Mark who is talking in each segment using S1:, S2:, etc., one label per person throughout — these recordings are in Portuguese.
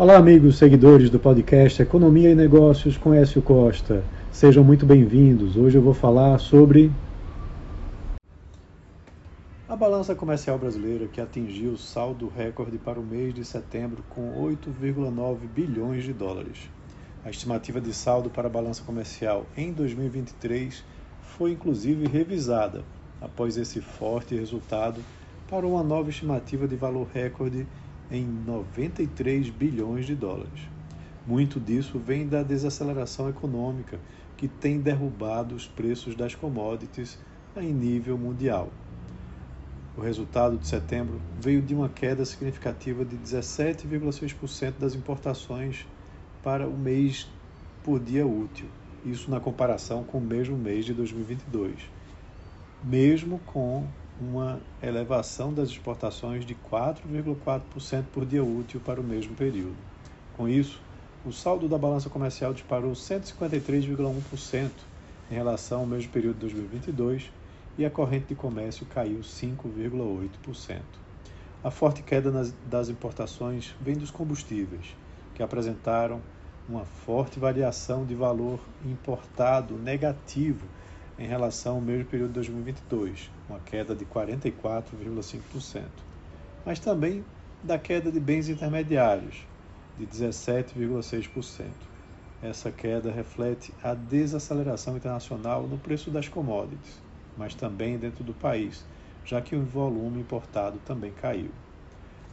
S1: Olá, amigos seguidores do podcast Economia e Negócios com Écio Costa. Sejam muito bem-vindos. Hoje eu vou falar sobre a balança comercial brasileira que atingiu saldo recorde para o mês de setembro com 8,9 bilhões de dólares. A estimativa de saldo para a balança comercial em 2023 foi inclusive revisada após esse forte resultado para uma nova estimativa de valor recorde em 93 bilhões de dólares. Muito disso vem da desaceleração econômica que tem derrubado os preços das commodities em nível mundial. O resultado de setembro veio de uma queda significativa de 17,6% das importações para o mês por dia útil, isso na comparação com o mesmo mês de 2022, mesmo com uma elevação das exportações de 4,4% por dia útil para o mesmo período. Com isso, o saldo da balança comercial disparou 153,1% em relação ao mesmo período de 2022 e a corrente de comércio caiu 5,8%. A forte queda nas, das importações vem dos combustíveis, que apresentaram uma forte variação de valor importado negativo em relação ao mesmo período de 2022, uma queda de 44,5%, mas também da queda de bens intermediários, de 17,6%. Essa queda reflete a desaceleração internacional no preço das commodities, mas também dentro do país, já que o volume importado também caiu.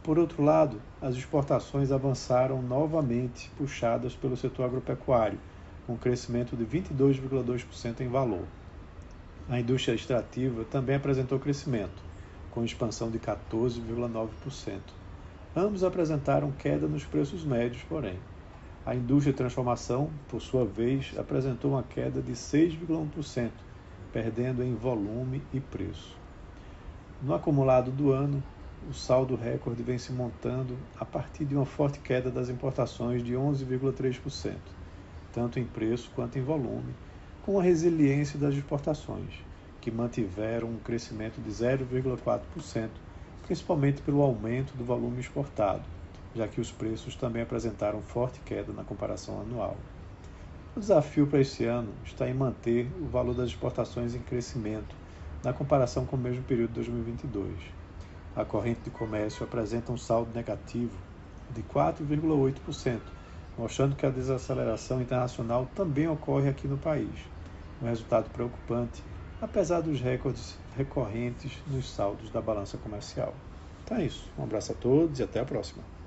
S1: Por outro lado, as exportações avançaram novamente, puxadas pelo setor agropecuário, com crescimento de 22,2% em valor. A indústria extrativa também apresentou crescimento, com expansão de 14,9%. Ambos apresentaram queda nos preços médios, porém. A indústria de transformação, por sua vez, apresentou uma queda de 6,1%, perdendo em volume e preço. No acumulado do ano, o saldo recorde vem se montando a partir de uma forte queda das importações de 11,3%, tanto em preço quanto em volume, com a resiliência das exportações, que mantiveram um crescimento de 0,4%, principalmente pelo aumento do volume exportado, já que os preços também apresentaram forte queda na comparação anual. O desafio para esse ano está em manter o valor das exportações em crescimento na comparação com o mesmo período de 2022. A corrente de comércio apresenta um saldo negativo de 4,8%, mostrando que a desaceleração internacional também ocorre aqui no país um resultado preocupante, apesar dos recordes recorrentes nos saldos da balança comercial. Então é isso. Um abraço a todos e até a próxima.